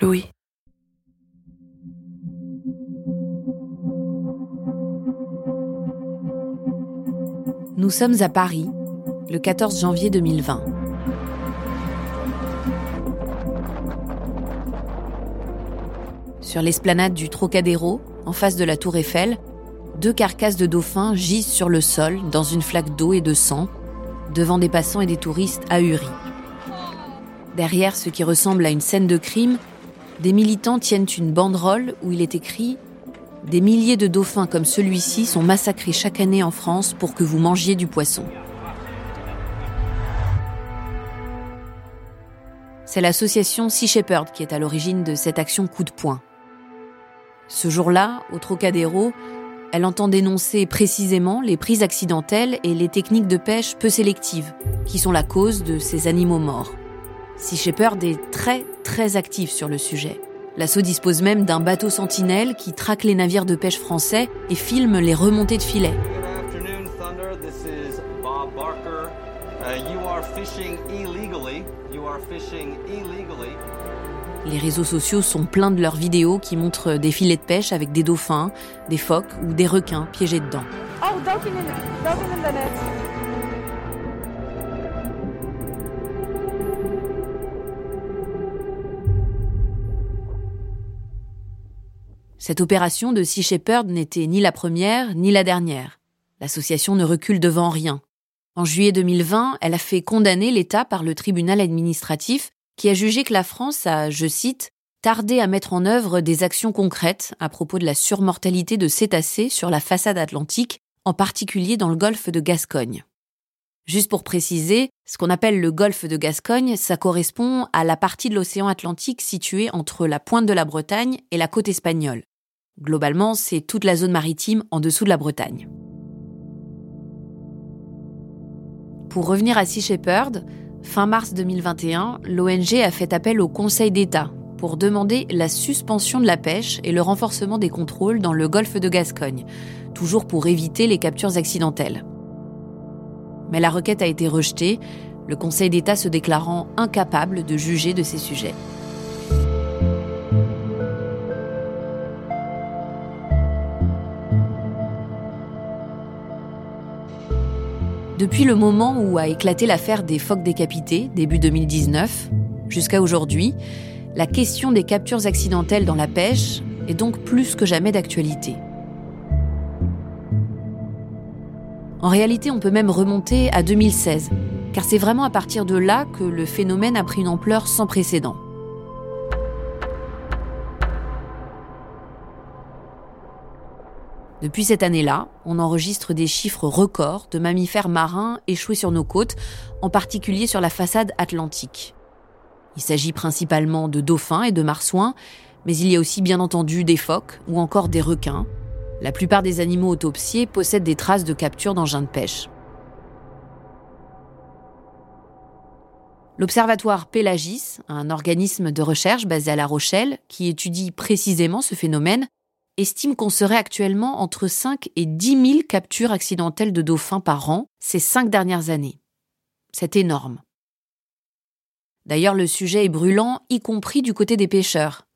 Louis. Nous sommes à Paris, le 14 janvier 2020. Sur l'esplanade du Trocadéro, en face de la tour Eiffel, deux carcasses de dauphins gisent sur le sol dans une flaque d'eau et de sang, devant des passants et des touristes ahuris. Derrière ce qui ressemble à une scène de crime, des militants tiennent une banderole où il est écrit Des milliers de dauphins comme celui-ci sont massacrés chaque année en France pour que vous mangiez du poisson. C'est l'association Sea Shepherd qui est à l'origine de cette action coup de poing. Ce jour-là, au Trocadéro, elle entend dénoncer précisément les prises accidentelles et les techniques de pêche peu sélectives, qui sont la cause de ces animaux morts. Sea Shepherd est très très actif sur le sujet. L'assaut dispose même d'un bateau sentinelle qui traque les navires de pêche français et filme les remontées de filets. Les réseaux sociaux sont pleins de leurs vidéos qui montrent des filets de pêche avec des dauphins, des phoques ou des requins piégés dedans. Oh, Cette opération de Sea Shepherd n'était ni la première ni la dernière. L'association ne recule devant rien. En juillet 2020, elle a fait condamner l'État par le tribunal administratif qui a jugé que la France a, je cite, tardé à mettre en œuvre des actions concrètes à propos de la surmortalité de cétacés sur la façade atlantique, en particulier dans le golfe de Gascogne. Juste pour préciser, ce qu'on appelle le golfe de Gascogne, ça correspond à la partie de l'océan Atlantique située entre la pointe de la Bretagne et la côte espagnole. Globalement, c'est toute la zone maritime en dessous de la Bretagne. Pour revenir à Sea Shepherd, fin mars 2021, l'ONG a fait appel au Conseil d'État pour demander la suspension de la pêche et le renforcement des contrôles dans le golfe de Gascogne, toujours pour éviter les captures accidentelles. Mais la requête a été rejetée, le Conseil d'État se déclarant incapable de juger de ces sujets. Depuis le moment où a éclaté l'affaire des phoques décapités, début 2019, jusqu'à aujourd'hui, la question des captures accidentelles dans la pêche est donc plus que jamais d'actualité. En réalité, on peut même remonter à 2016, car c'est vraiment à partir de là que le phénomène a pris une ampleur sans précédent. Depuis cette année-là, on enregistre des chiffres records de mammifères marins échoués sur nos côtes, en particulier sur la façade atlantique. Il s'agit principalement de dauphins et de marsouins, mais il y a aussi bien entendu des phoques ou encore des requins. La plupart des animaux autopsiés possèdent des traces de capture d'engins de pêche. L'Observatoire Pélagis, un organisme de recherche basé à La Rochelle, qui étudie précisément ce phénomène, estime qu'on serait actuellement entre 5 et 10 000 captures accidentelles de dauphins par an ces cinq dernières années. C'est énorme. D'ailleurs, le sujet est brûlant, y compris du côté des pêcheurs.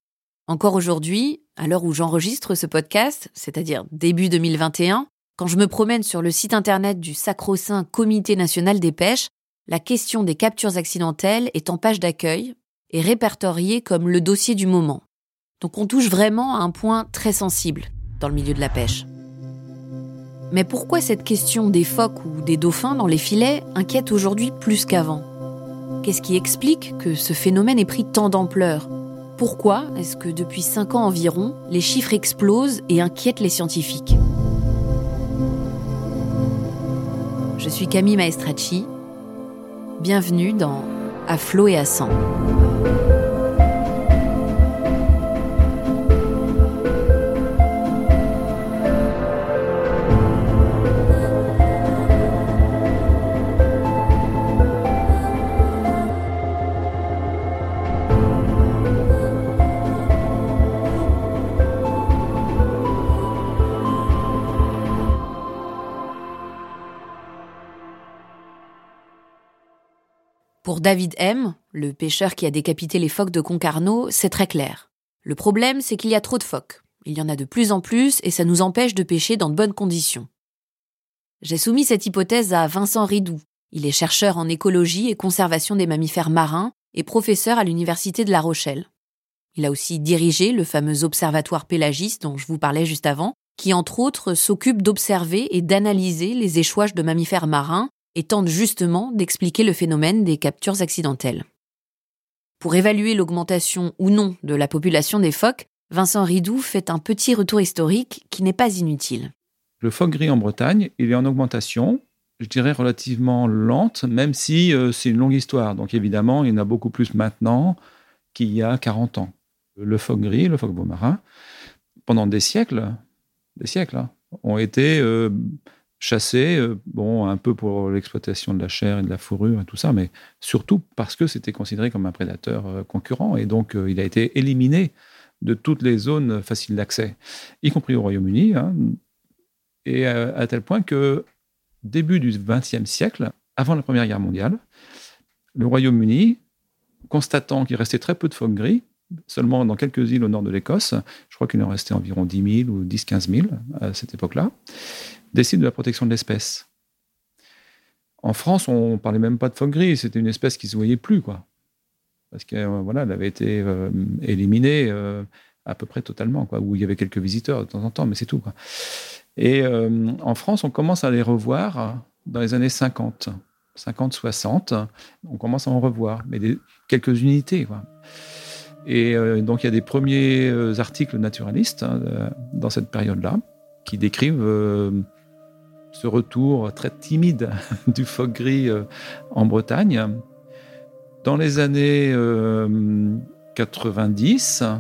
Encore aujourd'hui, à l'heure où j'enregistre ce podcast, c'est-à-dire début 2021, quand je me promène sur le site internet du sacro-saint Comité national des pêches, la question des captures accidentelles est en page d'accueil et répertoriée comme le dossier du moment. Donc on touche vraiment à un point très sensible dans le milieu de la pêche. Mais pourquoi cette question des phoques ou des dauphins dans les filets inquiète aujourd'hui plus qu'avant? Qu'est-ce qui explique que ce phénomène ait pris tant d'ampleur? Pourquoi est-ce que depuis 5 ans environ, les chiffres explosent et inquiètent les scientifiques? Je suis Camille Maestracci. Bienvenue dans à flot et à sang. David M., le pêcheur qui a décapité les phoques de Concarneau, c'est très clair. Le problème, c'est qu'il y a trop de phoques. Il y en a de plus en plus et ça nous empêche de pêcher dans de bonnes conditions. J'ai soumis cette hypothèse à Vincent Ridou. Il est chercheur en écologie et conservation des mammifères marins et professeur à l'Université de La Rochelle. Il a aussi dirigé le fameux observatoire pélagiste dont je vous parlais juste avant, qui entre autres s'occupe d'observer et d'analyser les échouages de mammifères marins et tente justement d'expliquer le phénomène des captures accidentelles. Pour évaluer l'augmentation ou non de la population des phoques, Vincent Ridou fait un petit retour historique qui n'est pas inutile. Le phoque gris en Bretagne, il est en augmentation, je dirais relativement lente, même si euh, c'est une longue histoire. Donc évidemment, il y en a beaucoup plus maintenant qu'il y a 40 ans. Le phoque gris, le phoque beau marin, pendant des siècles, des siècles, hein, ont été euh, chassé, euh, bon, un peu pour l'exploitation de la chair et de la fourrure et tout ça, mais surtout parce que c'était considéré comme un prédateur euh, concurrent et donc euh, il a été éliminé de toutes les zones faciles d'accès, y compris au Royaume-Uni, hein, et à, tel point que début du XXe siècle, avant la Première Guerre mondiale, le Royaume-Uni, constatant qu'il restait très peu de phoques gris, seulement dans quelques îles au nord de l'Écosse, je crois qu'il en restait environ 10 000 ou 10-15 000 à cette époque-là, décide de la protection de l'espèce. En France, on parlait même pas de phoque gris, c'était une espèce qui se voyait plus, quoi. Parce que euh, voilà, avait été euh, éliminée euh, à peu près totalement, quoi. Où il y avait quelques visiteurs de temps en temps, mais c'est tout. Et en France, on commence à les revoir dans les années 50, 50, 60. On commence à en revoir, mais quelques unités, quoi. Et donc, il y a des premiers articles naturalistes hein, dans cette période-là qui décrivent ce retour très timide du phoque gris euh, en Bretagne. Dans les années 90, euh,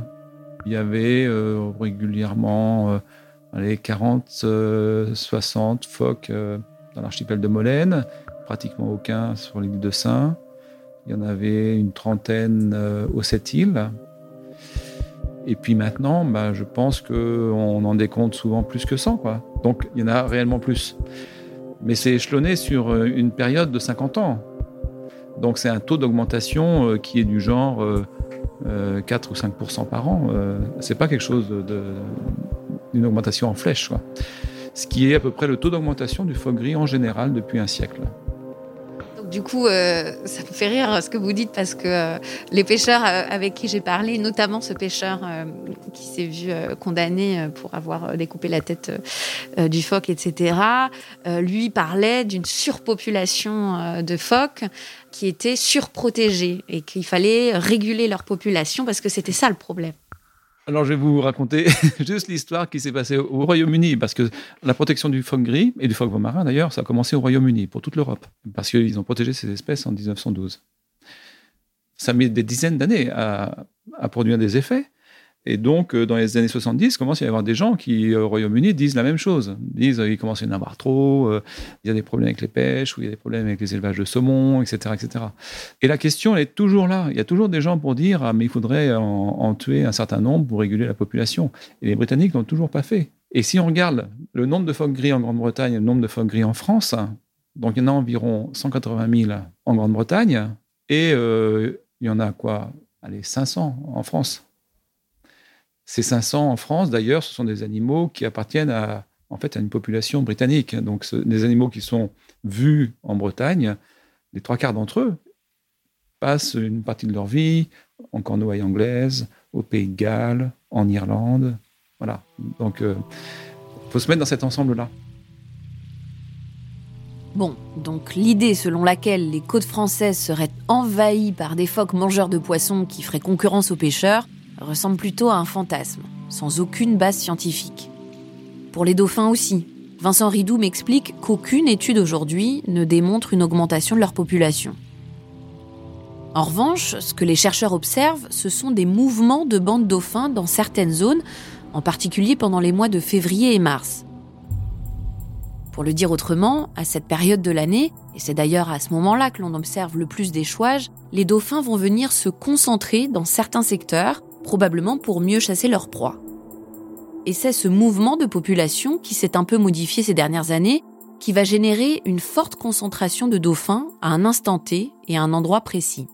il y avait euh, régulièrement les 40, 60 phoques dans l'archipel de Molène, pratiquement aucun sur l'île de Saint. Il y en avait une trentaine aux sept îles. Et puis maintenant, bah, je pense qu'on en décompte souvent plus que 100. Quoi. Donc il y en a réellement plus. Mais c'est échelonné sur euh, une période de 50 ans. Donc c'est un taux d'augmentation euh, qui est du genre 4 euh, ou 5 par an. C'est pas quelque chose d'une augmentation en flèche. Ce qui est à peu près le taux d'augmentation du phoque gris en général depuis un siècle. Du coup, euh, ça me fait rire ce que vous dites parce que euh, les pêcheurs euh, avec qui j'ai parlé, notamment ce pêcheur qui s'est vu condamné pour avoir découpé la tête du phoque, etc., lui parlait d'une surpopulation de phoques qui était surprotégée et qu'il fallait réguler leur population parce que c'était ça le problème. Alors, je vais vous raconter juste l'histoire qui s'est passée au Royaume-Uni, parce que la protection du phoque gris, et du phoque marin d'ailleurs, ça a commencé au Royaume-Uni, pour toute l'Europe, parce qu'ils ont protégé ces espèces en 1912. Ça a mis des dizaines d'années à, à, produire des effets, et donc, euh, dans les années 70, il commence à y avoir des gens qui, au Royaume-Uni, disent la même chose. Ils disent qu'il commence à y en avoir trop, euh, il y a des problèmes avec les pêches, ou il y a des problèmes avec les élevages de saumon, etc., etc. Et la question, est toujours là. Il y a toujours des gens pour dire, ah, mais il faudrait en, tuer un certain nombre pour réguler la population. Et les Britanniques n'ont toujours pas fait. Et si on regarde le nombre de phoques gris en Grande-Bretagne et le nombre de phoques gris en France, donc il y en a environ 180 000 en Grande-Bretagne, et euh, il y en a quoi? Allez, 500 en France. Ces 500 en France, d'ailleurs, ce sont des animaux qui appartiennent à, en fait, à une population britannique. Donc, des animaux qui sont vus en Bretagne, les trois quarts d'entre eux passent une partie de leur vie en Cornouailles anglaise, au Pays de Galles, en Irlande. Voilà. Donc, il euh, faut se mettre dans cet ensemble-là. Bon, donc l'idée selon laquelle les côtes françaises seraient envahies par des phoques mangeurs de poissons qui feraient concurrence aux pêcheurs, ressemble plutôt à un fantasme, sans aucune base scientifique. Pour les dauphins aussi, Vincent Ridou m'explique qu'aucune étude aujourd'hui ne démontre une augmentation de leur population. En revanche, ce que les chercheurs observent, ce sont des mouvements de bandes dauphins dans certaines zones, en particulier pendant les mois de février et mars. Pour le dire autrement, à cette période de l'année, et c'est d'ailleurs à ce moment-là que l'on observe le plus d'échouages, les dauphins vont venir se concentrer dans certains secteurs, probablement pour mieux chasser leurs proies. Et c'est ce mouvement de population qui s'est un peu modifié ces dernières années, qui va générer une forte concentration de dauphins à un instant T et à un endroit précis.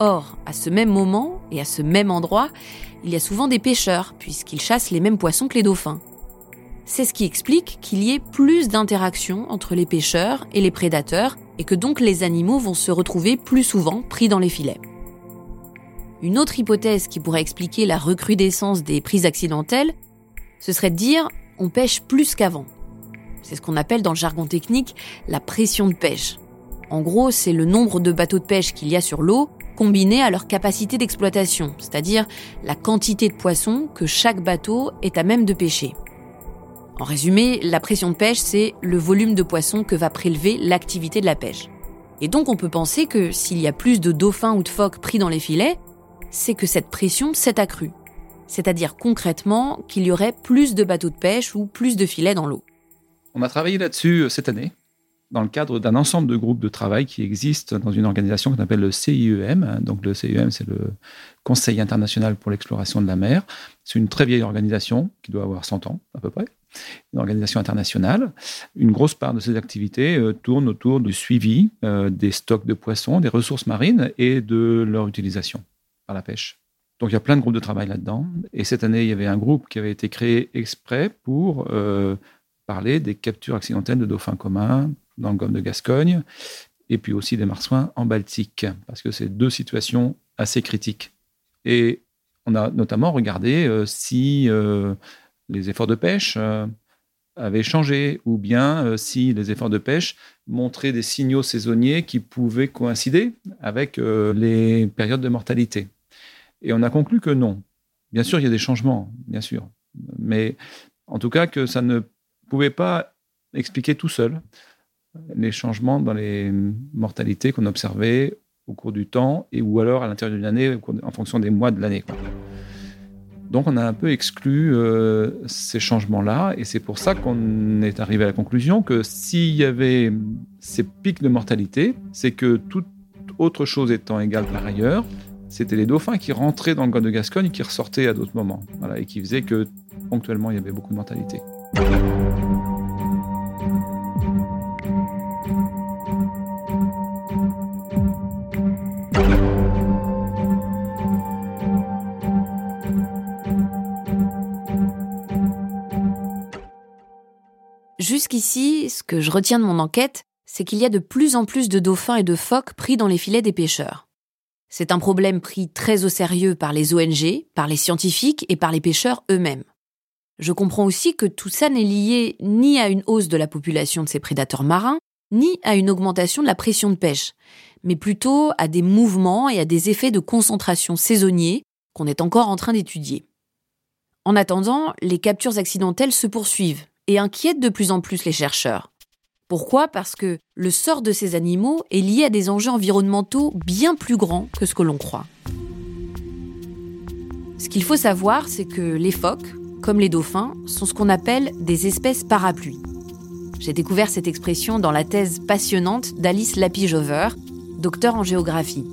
Or, à ce même moment et à ce même endroit, il y a souvent des pêcheurs, puisqu'ils chassent les mêmes poissons que les dauphins. C'est ce qui explique qu'il y ait plus d'interactions entre les pêcheurs et les prédateurs, et que donc les animaux vont se retrouver plus souvent pris dans les filets. Une autre hypothèse qui pourrait expliquer la recrudescence des prises accidentelles, ce serait de dire on pêche plus qu'avant. C'est ce qu'on appelle dans le jargon technique la pression de pêche. En gros, c'est le nombre de bateaux de pêche qu'il y a sur l'eau combiné à leur capacité d'exploitation, c'est-à-dire la quantité de poissons que chaque bateau est à même de pêcher. En résumé, la pression de pêche, c'est le volume de poissons que va prélever l'activité de la pêche. Et donc on peut penser que s'il y a plus de dauphins ou de phoques pris dans les filets, c'est que cette pression s'est accrue. C'est-à-dire concrètement qu'il y aurait plus de bateaux de pêche ou plus de filets dans l'eau. On a travaillé là-dessus euh, cette année dans le cadre d'un ensemble de groupes de travail qui existent dans une organisation qu'on appelle le CIEM. Donc le CIEM, c'est le Conseil international pour l'exploration de la mer. C'est une très vieille organisation qui doit avoir 100 ans à peu près, une organisation internationale. Une grosse part de ses activités euh, tourne autour du suivi euh, des stocks de poissons, des ressources marines et de leur utilisation par la pêche. Donc il y a plein de groupes de travail là-dedans. Et cette année, il y avait un groupe qui avait été créé exprès pour parler des captures accidentelles de dauphins communs dans le golfe de Gascogne, et puis aussi des marsouins en Baltique, parce que c'est deux situations assez critiques. Et on a notamment regardé euh, si euh, les efforts de pêche euh, avaient changé, ou bien si les efforts de pêche montraient des signaux saisonniers qui pouvaient coïncider avec les périodes de mortalité. Et on a conclu que non. Bien sûr, il y a des changements, bien sûr, mais en tout cas que ça ne pouvait pas expliquer tout seul les changements dans les mortalités qu'on observait au cours du temps et ou alors à l'intérieur d'une année en fonction des mois de l'année. Donc on a un peu exclu euh, ces changements-là et c'est pour ça qu'on est arrivé à la conclusion que s'il y avait ces pics de mortalité, c'est que toute autre chose étant égale par ailleurs, c'était les dauphins qui rentraient dans le golfe de Gascogne et qui ressortaient à d'autres moments, voilà, et qui faisaient que ponctuellement il y avait beaucoup de mortalité. Jusqu'ici, ce que je retiens de mon enquête, c'est qu'il y a de plus en plus de dauphins et de phoques pris dans les filets des pêcheurs. C'est un problème pris très au sérieux par les ONG, par les scientifiques et par les pêcheurs eux-mêmes. Je comprends aussi que tout ça n'est lié ni à une hausse de la population de ces prédateurs marins, ni à une augmentation de la pression de pêche, mais plutôt à des mouvements et à des effets de concentration saisonniers qu'on est encore en train d'étudier. En attendant, les captures accidentelles se poursuivent et inquiètent de plus en plus les chercheurs. Pourquoi? Parce que le sort de ces animaux est lié à des enjeux environnementaux bien plus grands que ce que l'on croit. Ce qu'il faut savoir, c'est que les phoques, comme les dauphins, sont ce qu'on appelle des espèces parapluies. J'ai découvert cette expression dans la thèse passionnante d'Alice Lapijover, docteur en géographie.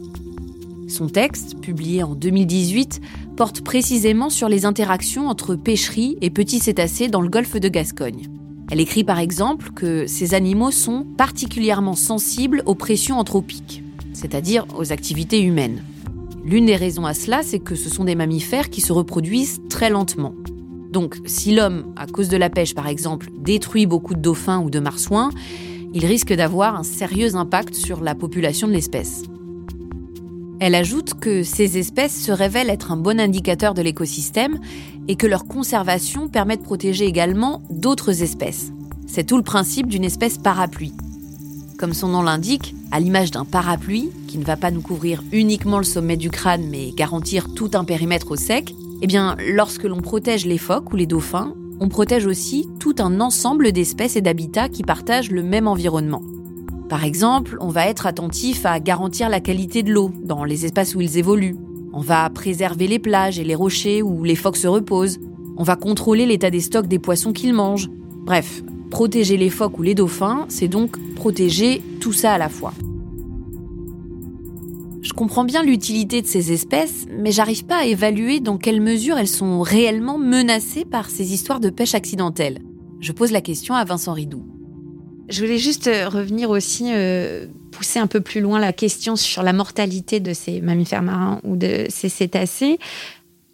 Son texte, publié en 2018, porte précisément sur les interactions entre pêcherie et petits cétacés dans le golfe de Gascogne. Elle écrit par exemple que ces animaux sont particulièrement sensibles aux pressions anthropiques, c'est-à-dire aux activités humaines. L'une des raisons à cela, c'est que ce sont des mammifères qui se reproduisent très lentement. Donc, si l'homme, à cause de la pêche par exemple, détruit beaucoup de dauphins ou de marsouins, il risque d'avoir un sérieux impact sur la population de l'espèce. Elle ajoute que ces espèces se révèlent être un bon indicateur de l'écosystème et que leur conservation permet de protéger également d'autres espèces. C'est tout le principe d'une espèce parapluie. Comme son nom l'indique, à l'image d'un parapluie, qui ne va pas nous couvrir uniquement le sommet du crâne mais garantir tout un périmètre au sec, eh bien, lorsque l'on protège les phoques ou les dauphins, on protège aussi tout un ensemble d'espèces et d'habitats qui partagent le même environnement. Par exemple, on va être attentif à garantir la qualité de l'eau dans les espaces où ils évoluent. On va préserver les plages et les rochers où les phoques se reposent. On va contrôler l'état des stocks des poissons qu'ils mangent. Bref, protéger les phoques ou les dauphins, c'est donc protéger tout ça à la fois. Je comprends bien l'utilité de ces espèces, mais j'arrive pas à évaluer dans quelle mesure elles sont réellement menacées par ces histoires de pêche accidentelle. Je pose la question à Vincent Ridou. Je voulais juste euh, revenir aussi, euh, pousser un peu plus loin la question sur la mortalité de ces mammifères marins ou de ces cétacés.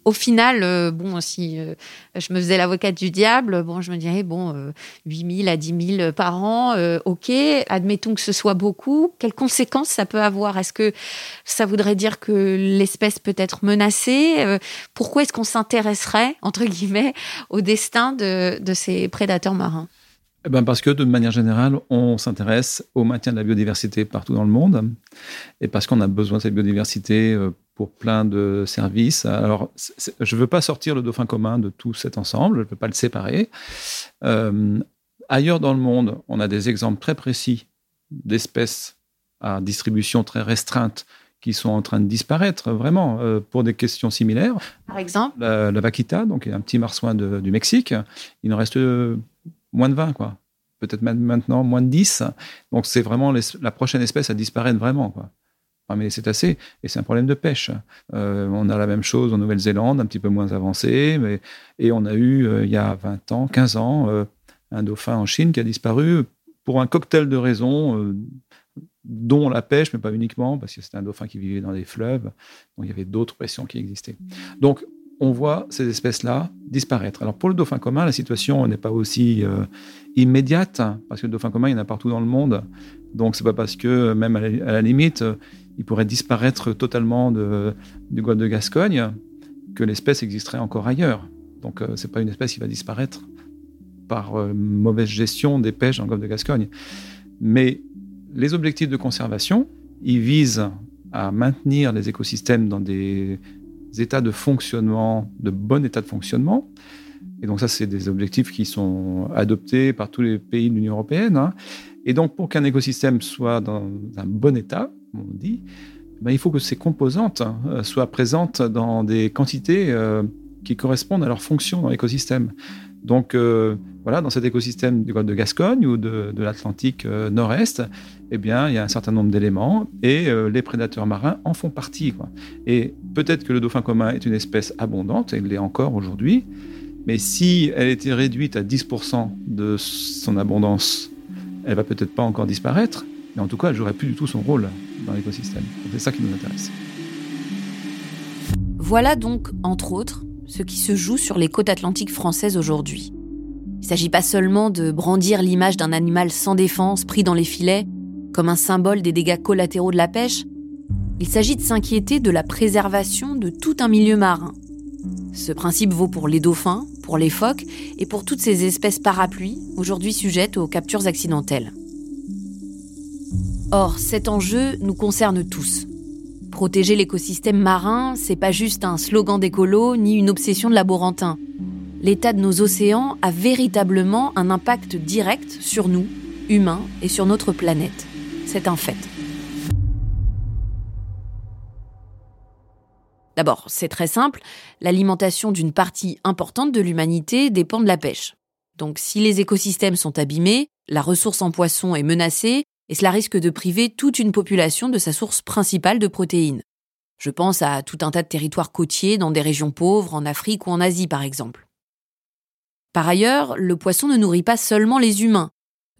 Au final, euh, bon, si je me faisais l'avocate du diable, bon, je me dirais, bon, 8 000 à 10 000 par an, ok, admettons que ce soit beaucoup. Quelles conséquences ça peut avoir? Est-ce que ça voudrait dire que l'espèce peut être menacée? Pourquoi est-ce qu'on s'intéresserait, entre guillemets, au destin de, de ces prédateurs marins? Eh ben parce que de manière générale, on s'intéresse au maintien de la biodiversité partout dans le monde et parce qu'on a besoin de cette biodiversité euh, pour plein de services. Alors, je ne veux pas sortir le dauphin commun de tout cet ensemble, je ne veux pas le séparer. Euh, ailleurs dans le monde, on a des exemples très précis d'espèces à distribution très restreinte qui sont en train de disparaître vraiment euh, pour des questions similaires. Par exemple? La, la vaquita, donc un petit marsouin du Mexique, il en reste moins de 20, quoi. Peut-être maintenant moins de 10. Donc c'est vraiment la prochaine espèce à disparaître vraiment, quoi. mais c'est assez, et c'est un problème de pêche. Euh, on a la même chose en Nouvelle-Zélande, un petit peu moins avancé, mais, et on a eu, euh, il y a 20 ans, 15 ans, euh, un dauphin en Chine qui a disparu pour un cocktail de raisons, dont la pêche, mais pas uniquement, parce que c'était un dauphin qui vivait dans des fleuves, donc il y avait d'autres pressions qui existaient. Donc on voit ces espèces-là disparaître. Alors pour le dauphin commun, la situation n'est pas aussi euh, immédiate, parce que le dauphin commun, il y en a partout dans le monde. Donc c'est pas parce que, même à la, limite, euh, il pourrait disparaître totalement du golfe de Gascogne que l'espèce existerait encore ailleurs. Donc euh, c'est pas une espèce qui va disparaître par mauvaise gestion des pêches dans le golfe de Gascogne. Mais les objectifs de conservation, ils visent à maintenir les écosystèmes dans des états de fonctionnement, de bon état de fonctionnement. Et donc ça, c'est des objectifs qui sont adoptés par tous les pays de l'Union européenne. Hein. Et donc pour qu'un écosystème soit dans un bon état, on dit, ben, il faut que ces composantes hein, soient présentes dans des quantités euh, qui correspondent à leur fonction dans l'écosystème. Donc euh, voilà, dans cet écosystème du golfe de Gascogne ou de, l'Atlantique euh, Nord-Est, eh bien, il y a un certain nombre d'éléments et euh, les prédateurs marins en font partie. Et peut-être que le dauphin commun est une espèce abondante, et il l'est encore aujourd'hui, mais si elle était réduite à 10% de son abondance, elle va peut-être pas encore disparaître, mais en tout cas, elle jouerait plus du tout son rôle dans l'écosystème. C'est ça qui nous intéresse. Voilà donc, entre autres, ce qui se joue sur les côtes atlantiques françaises aujourd'hui. Il ne s'agit pas seulement de brandir l'image d'un animal sans défense pris dans les filets, comme un symbole des dégâts collatéraux de la pêche, il s'agit de s'inquiéter de la préservation de tout un milieu marin. Ce principe vaut pour les dauphins, pour les phoques et pour toutes ces espèces parapluies, aujourd'hui sujettes aux captures accidentelles. Or, cet enjeu nous concerne tous. Protéger l'écosystème marin, c'est pas juste un slogan d'écolo ni une obsession de laborantin. L'état de nos océans a véritablement un impact direct sur nous, humains, et sur notre planète. C'est un fait. D'abord, c'est très simple, l'alimentation d'une partie importante de l'humanité dépend de la pêche. Donc si les écosystèmes sont abîmés, la ressource en poisson est menacée, et cela risque de priver toute une population de sa source principale de protéines. Je pense à tout un tas de territoires côtiers dans des régions pauvres, en Afrique ou en Asie par exemple. Par ailleurs, le poisson ne nourrit pas seulement les humains.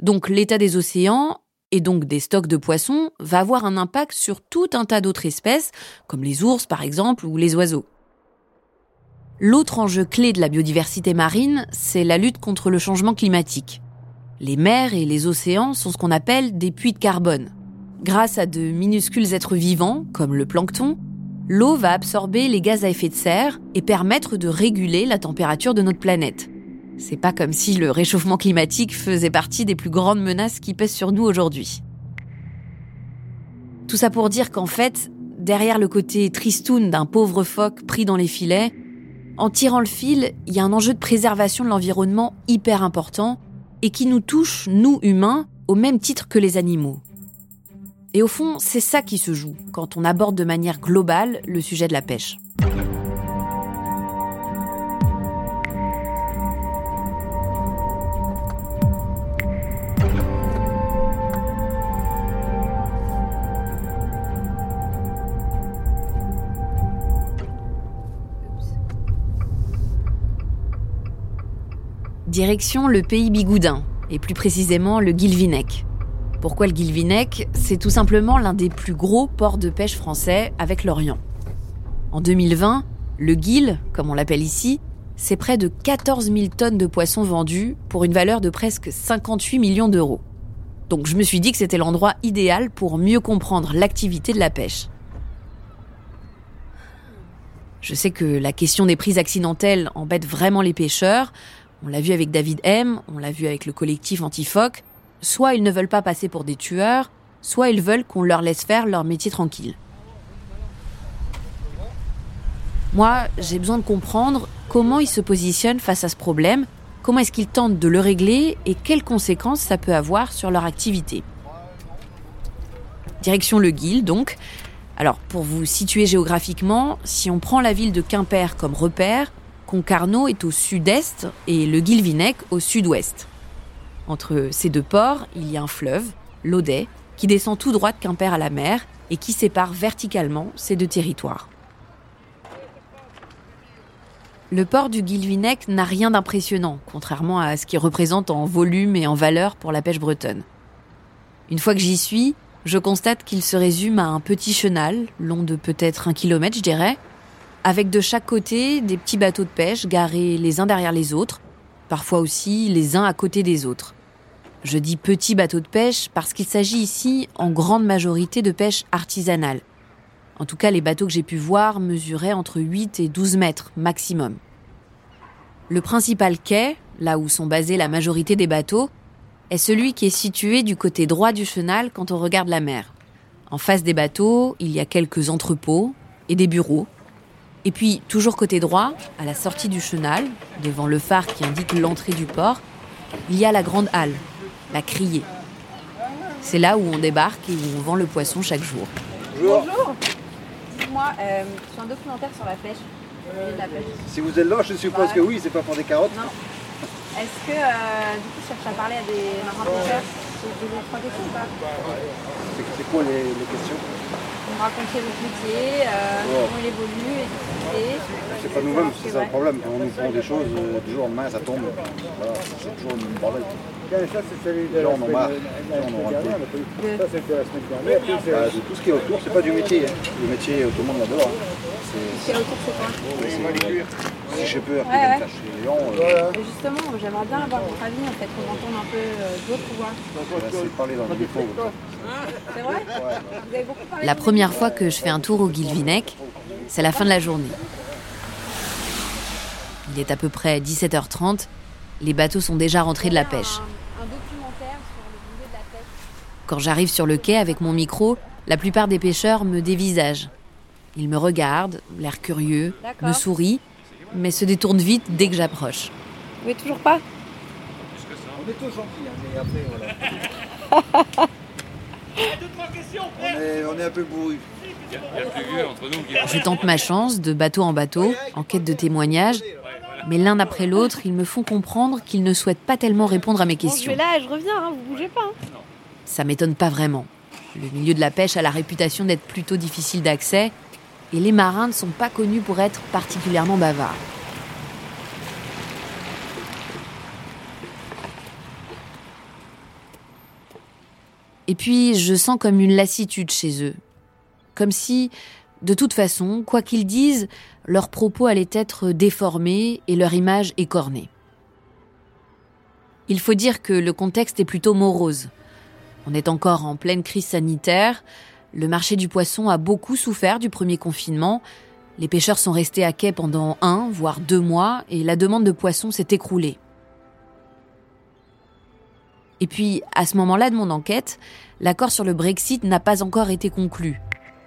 Donc l'état des océans, et donc des stocks de poissons, va avoir un impact sur tout un tas d'autres espèces, comme les ours par exemple ou les oiseaux. L'autre enjeu clé de la biodiversité marine, c'est la lutte contre le changement climatique. Les mers et les océans sont ce qu'on appelle des puits de carbone. Grâce à de minuscules êtres vivants, comme le plancton, l'eau va absorber les gaz à effet de serre et permettre de réguler la température de notre planète. C'est pas comme si le réchauffement climatique faisait partie des plus grandes menaces qui pèsent sur nous aujourd'hui. Tout ça pour dire qu'en fait, derrière le côté tristoun d'un pauvre phoque pris dans les filets, en tirant le fil, il y a un enjeu de préservation de l'environnement hyper important et qui nous touche, nous humains, au même titre que les animaux. Et au fond, c'est ça qui se joue quand on aborde de manière globale le sujet de la pêche. Direction le pays bigoudin, et plus précisément le Guilvinec. Pourquoi le Guilvinec? C'est tout simplement l'un des plus gros ports de pêche français avec l'Orient. En 2020, le Guil, comme on l'appelle ici, c'est près de 14 000 tonnes de poissons vendus pour une valeur de presque 58 millions d'euros. Donc je me suis dit que c'était l'endroit idéal pour mieux comprendre l'activité de la pêche. Je sais que la question des prises accidentelles embête vraiment les pêcheurs, on l'a vu avec David M, on l'a vu avec le collectif Antifoc. Soit ils ne veulent pas passer pour des tueurs, soit ils veulent qu'on leur laisse faire leur métier tranquille. Moi, j'ai besoin de comprendre comment ils se positionnent face à ce problème, comment est-ce qu'ils tentent de le régler et quelles conséquences ça peut avoir sur leur activité. Direction le Guil, donc. Alors, pour vous situer géographiquement, si on prend la ville de Quimper comme repère, Concarneau est au sud-est et le Guilvinec au sud-ouest. Entre ces deux ports, il y a un fleuve, l'Audet, qui descend tout droit de Quimper à la mer et qui sépare verticalement ces deux territoires. Le port du Guilvinec n'a rien d'impressionnant, contrairement à ce qu'il représente en volume et en valeur pour la pêche bretonne. Une fois que j'y suis, je constate qu'il se résume à un petit chenal, long de peut-être un kilomètre, je dirais, avec de chaque côté des petits bateaux de pêche garés les uns derrière les autres, parfois aussi les uns à côté des autres. Je dis petits bateaux de pêche parce qu'il s'agit ici en grande majorité de pêche artisanale. En tout cas, les bateaux que j'ai pu voir mesuraient entre 8 et 12 mètres maximum. Le principal quai, là où sont basés la majorité des bateaux, est celui qui est situé du côté droit du chenal quand on regarde la mer. En face des bateaux, il y a quelques entrepôts et des bureaux, et puis, toujours côté droit, à la sortie du chenal, devant le phare qui indique l'entrée du port, il y a la grande halle, la criée. C'est là où on débarque et où on vend le poisson chaque jour. Bonjour. Dites-moi, euh, je un documentaire sur la pêche, la pêche. Si vous êtes là, je suppose que oui, c'est pas pour des carottes. Non. Est-ce que, euh, du coup, je cherche à parler à des marins pêcheurs? C'est quoi les, les questions? Vous me racontiez votre métier, euh, comment il évolue, et C'est pas nous-mêmes, c'est ça le problème. On nous prend des choses, euh, du jour au lendemain, ça tombe. Voilà, c'est toujours une bordel. Ça, c'est celui de Les la semaine marre. dernière. Les. Ça, c'était la semaine dernière. Puis, c'est- Bah, de tout ce qui est autour, c'est pas du métier. hein. Le métier, euh, tout le monde l'adore. hein. C'est- Quel autour c'est quoi? Si Ouais, ouais. gens, euh, Justement, j'aimerais bien avoir votre avis, en fait, qu'on entende un peu euh, d'autres voix. bah, c'est parler dans le micro. C'est vrai Vous avez beaucoup parlé La première fois que je fais un tour au Guilvinec, c'est la fin de la journée. Il est à peu près 17h30, les bateaux sont déjà rentrés de la pêche. Quand j'arrive sur le quai avec mon micro, la plupart des pêcheurs me dévisagent. Ils me regardent, l'air curieux, me sourient, mais se détournent vite dès que j'approche. Vous pouvez toujours pas? On est tous gentils, hein, mais après, voilà. on, est, on est un peu bourru. Je tente ma chance de bateau en bateau, en quête de témoignages, mais l'un après l'autre, ils me font comprendre qu'ils ne souhaitent pas tellement répondre à mes questions. vais là et je reviens, hein, vous bougez pas. hein. Ça m'étonne pas vraiment. Le milieu de la pêche a la réputation d'être plutôt difficile d'accès, et les marins ne sont pas connus pour être particulièrement bavards. Et puis, je sens comme une lassitude chez eux. Comme si, de toute façon, quoi qu'ils disent, leurs propos allaient être déformés et leur image écornée. Il faut dire que le contexte est plutôt morose. On est encore en pleine crise sanitaire. Le marché du poisson a beaucoup souffert du premier confinement. Les pêcheurs sont restés à quai pendant un, voire deux mois, et la demande de poisson s'est écroulée. Et puis, à ce moment-là de mon enquête, l'accord sur le Brexit n'a pas encore été conclu.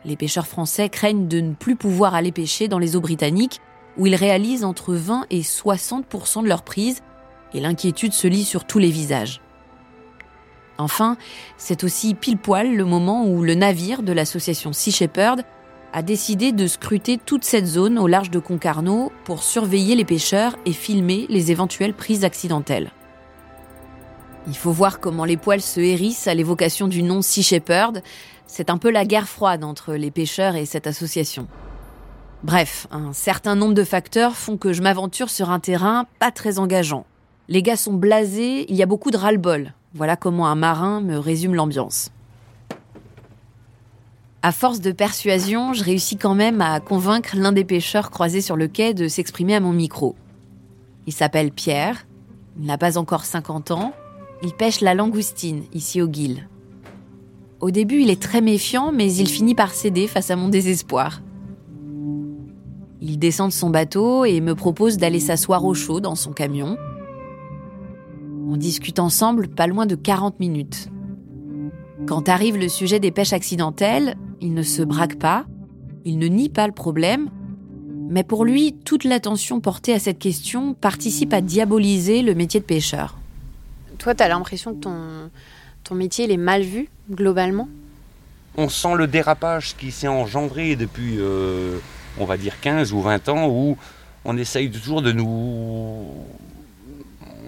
Les pêcheurs français craignent de ne plus pouvoir aller pêcher dans les eaux britanniques, où ils réalisent entre 20 et 60% de leurs prises, et l'inquiétude se lit sur tous les visages. Enfin, c'est aussi pile poil le moment où le navire de l'association Sea Shepherd a décidé de scruter toute cette zone au large de Concarneau pour surveiller les pêcheurs et filmer les éventuelles prises accidentelles. Il faut voir comment les poils se hérissent à l'évocation du nom Sea Shepherd. C'est un peu la guerre froide entre les pêcheurs et cette association. Bref, un certain nombre de facteurs font que je m'aventure sur un terrain pas très engageant. Les gars sont blasés, il y a beaucoup de ras-le-bol. Voilà comment un marin me résume l'ambiance. À force de persuasion, je réussis quand même à convaincre l'un des pêcheurs croisés sur le quai de s'exprimer à mon micro. Il s'appelle Pierre, il n'a pas encore 50 ans, il pêche la langoustine ici au Guil. Au début, il est très méfiant, mais il finit par céder face à mon désespoir. Il descend de son bateau et me propose d'aller s'asseoir au chaud dans son camion. On discute ensemble pas loin de 40 minutes. Quand arrive le sujet des pêches accidentelles, il ne se braque pas, il ne nie pas le problème, mais pour lui, toute l'attention portée à cette question participe à diaboliser le métier de pêcheur. Toi, tu as l'impression que ton, ton métier il est mal vu, globalement? On sent le dérapage qui s'est engendré depuis, euh, on va dire, 15 ou 20 ans, où on essaye toujours de nous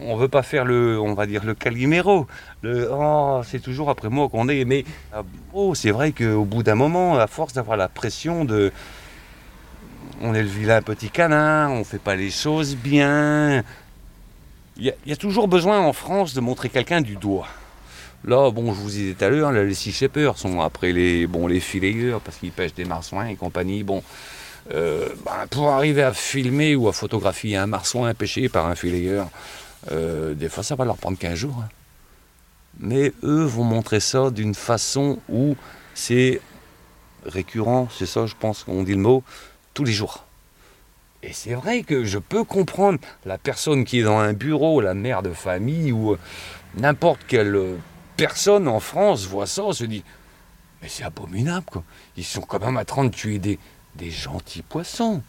on veut pas faire le, on va dire le Calimero. Le, oh, c'est toujours après moi qu'on est. Mais ah, oh, c'est vrai qu'au bout d'un moment, à force d'avoir la pression de, on est le vilain petit canard, on fait pas les choses bien. Il y, a toujours besoin en France de montrer quelqu'un du doigt. Là, bon, je vous disais tout à l'heure, les Sea Shepherd sont après les, bon, les fileyeurs parce qu'ils pêchent des marsouins et compagnie. Bon, euh, ben, pour arriver à filmer ou à photographier un marsouin pêché par un fileyeur, euh, des fois, ça va leur prendre 15 jours. Hein. Mais eux vont montrer ça d'une façon où c'est récurrent, c'est ça, je pense qu'on dit le mot, tous les jours. Et c'est vrai que je peux comprendre la personne qui est dans un bureau, la mère de famille ou euh, n'importe quelle euh, personne en France voit ça, se dit Mais c'est abominable, quoi. Ils sont quand même en train de tuer des gentils poissons.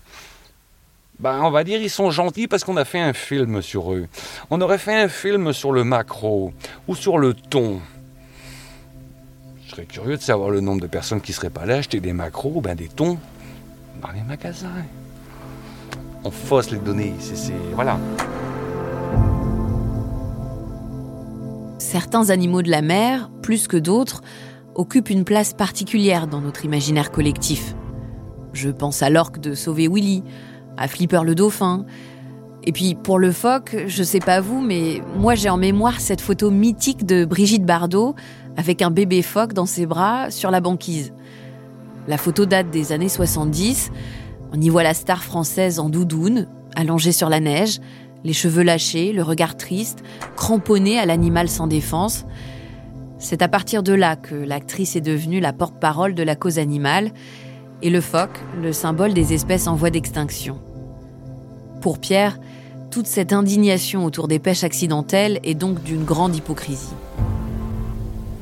Ben, on va dire ils sont gentils parce qu'on a fait un film sur eux. On aurait fait un film sur le macro ou sur le thon. Je serais curieux de savoir le nombre de personnes qui seraient pas là acheter des macros, ben des thons dans les magasins. On fausse les données, c'est voilà. Certains animaux de la mer, plus que d'autres, occupent une place particulière dans notre imaginaire collectif. Je pense à l'orque de Sauver Willy, à Flipper le dauphin. Et puis pour le phoque, je sais pas vous, mais moi j'ai en mémoire cette photo mythique de Brigitte Bardot avec un bébé phoque dans ses bras sur la banquise. La photo date des années 70. On y voit la star française en doudoune, allongée sur la neige, les cheveux lâchés, le regard triste, cramponnée à l'animal sans défense. C'est à partir de là que l'actrice est devenue la porte-parole de la cause animale et le phoque, le symbole des espèces en voie d'extinction. Pour Pierre, toute cette indignation autour des pêches accidentelles est donc d'une grande hypocrisie.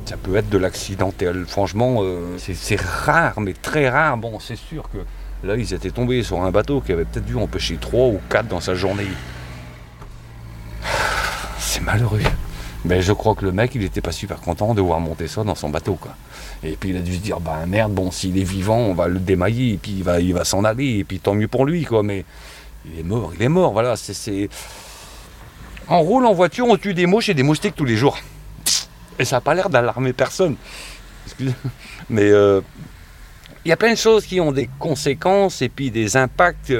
Ça peut être de l'accidentel. Franchement, euh, c'est rare, mais très rare. Bon, c'est sûr que là, ils étaient tombés sur un bateau qui avait peut-être dû en pêcher trois ou quatre dans sa journée. C'est malheureux. Mais je crois que le mec, il n'était pas super content de voir monter ça dans son bateau, quoi. Et puis il a dû se dire, bah merde, bon, s'il est vivant, on va le démailler, et puis il va, il va s'en aller, et puis tant mieux pour lui, quoi. Mais il est mort, il est mort, voilà. C'est, En roule en voiture, on tue des mouches et des moustiques tous les jours. Et ça n'a pas l'air d'alarmer personne. Mais euh, il y a plein de choses qui ont des conséquences et puis des impacts.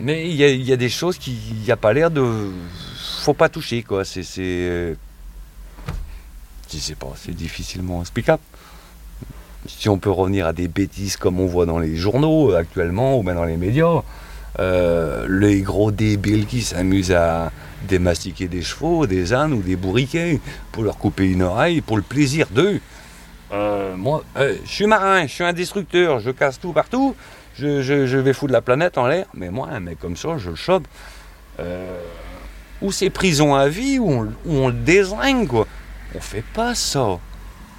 Mais il y, a, des choses qui n'y a pas l'air de. Faut pas toucher, quoi. C'est. c'est... Je sais pas, c'est difficilement explicable si on peut revenir à des bêtises comme on voit dans les journaux actuellement ou même dans les médias, euh, les gros débiles qui s'amusent à démastiquer des chevaux, des ânes ou des bourriquets pour leur couper une oreille pour le plaisir d'eux. Euh, moi, euh, je suis marin, je suis un destructeur, je casse tout partout, je, vais foutre la planète en l'air, mais moi, un mec comme ça, je le chope. ou c'est prison à vie, ou on, on le désingue, quoi. On fait pas ça.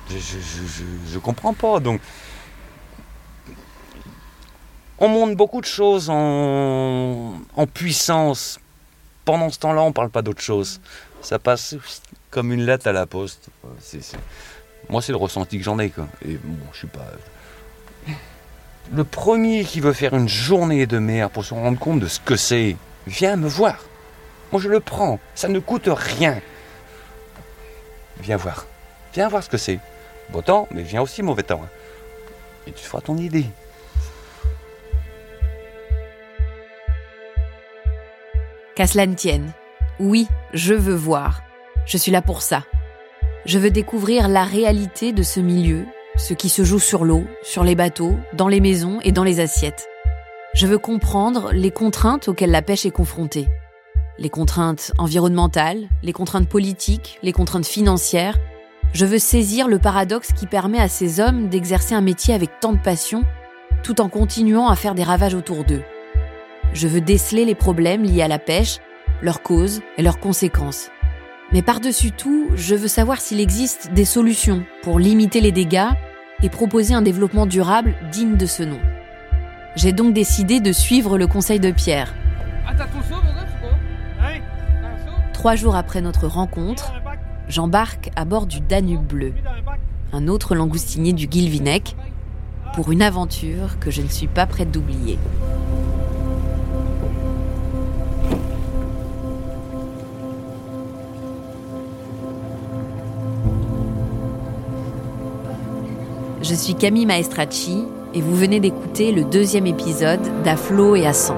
Je, ne comprends pas. Donc, on monte beaucoup de choses en, puissance. Pendant ce temps-là, on parle pas d'autre chose. Ça passe comme une lettre à la poste. Moi, c'est le ressenti que j'en ai. Et bon. Le premier qui veut faire une journée de mer pour se rendre compte de ce que c'est, viens me voir. Moi, je le prends. Ça ne coûte rien. Viens voir. Viens voir ce que c'est. Beau temps, mais viens aussi mauvais temps. hein. Et tu feras ton idée. Qu'à cela ne tienne. Oui, je veux voir. Je suis là pour ça. Je veux découvrir la réalité de ce milieu, ce qui se joue sur l'eau, sur les bateaux, dans les maisons et dans les assiettes. Je veux comprendre les contraintes auxquelles la pêche est confrontée. Les contraintes environnementales, les contraintes politiques, les contraintes financières. Je veux saisir le paradoxe qui permet à ces hommes d'exercer un métier avec tant de passion, tout en continuant à faire des ravages autour d'eux. Je veux déceler les problèmes liés à la pêche, leurs causes et leurs conséquences. Mais par-dessus tout, je veux savoir s'il existe des solutions pour limiter les dégâts et proposer un développement durable digne de ce nom. J'ai donc décidé de suivre le conseil de Pierre. Trois jours après notre rencontre, j'embarque à bord du Danube bleu, un autre langoustinier du Guilvinec, pour une aventure que je ne suis pas prête d'oublier. Je suis Camille Maestracci et vous venez d'écouter le deuxième épisode d'À flot et à sang.